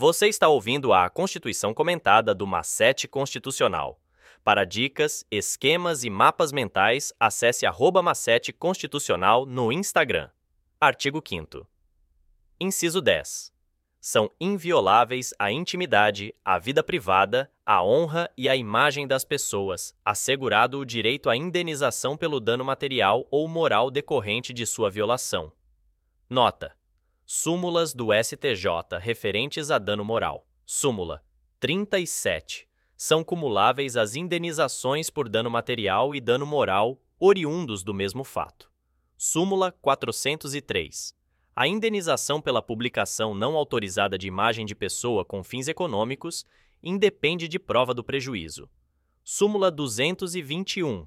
Você está ouvindo a Constituição Comentada do Macete Constitucional. Para dicas, esquemas e mapas mentais, acesse arroba Macete Constitucional no Instagram. Artigo 5 Inciso 10. São invioláveis a intimidade, a vida privada, a honra e a imagem das pessoas, assegurado o direito à indenização pelo dano material ou moral decorrente de sua violação. Nota: Súmulas do STJ referentes a dano moral. Súmula 37. São cumuláveis as indenizações por dano material e dano moral oriundos do mesmo fato. Súmula 403. A indenização pela publicação não autorizada de imagem de pessoa com fins econômicos independe de prova do prejuízo. Súmula 221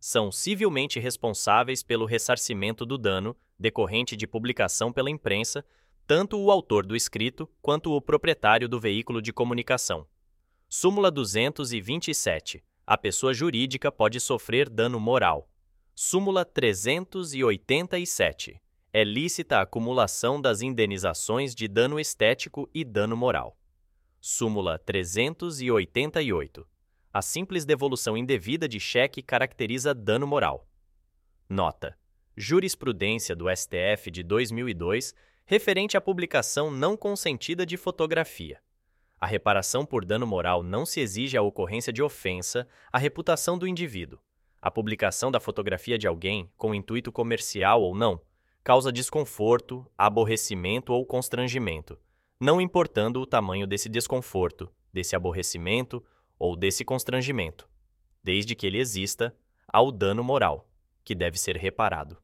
são civilmente responsáveis pelo ressarcimento do dano decorrente de publicação pela imprensa, tanto o autor do escrito quanto o proprietário do veículo de comunicação. Súmula 227. A pessoa jurídica pode sofrer dano moral. Súmula 387. É lícita a acumulação das indenizações de dano estético e dano moral. Súmula 388. A simples devolução indevida de cheque caracteriza dano moral. Nota: Jurisprudência do STF de 2002 referente à publicação não consentida de fotografia. A reparação por dano moral não se exige a ocorrência de ofensa à reputação do indivíduo. A publicação da fotografia de alguém, com intuito comercial ou não, causa desconforto, aborrecimento ou constrangimento, não importando o tamanho desse desconforto, desse aborrecimento ou desse constrangimento, desde que ele exista, ao dano moral, que deve ser reparado.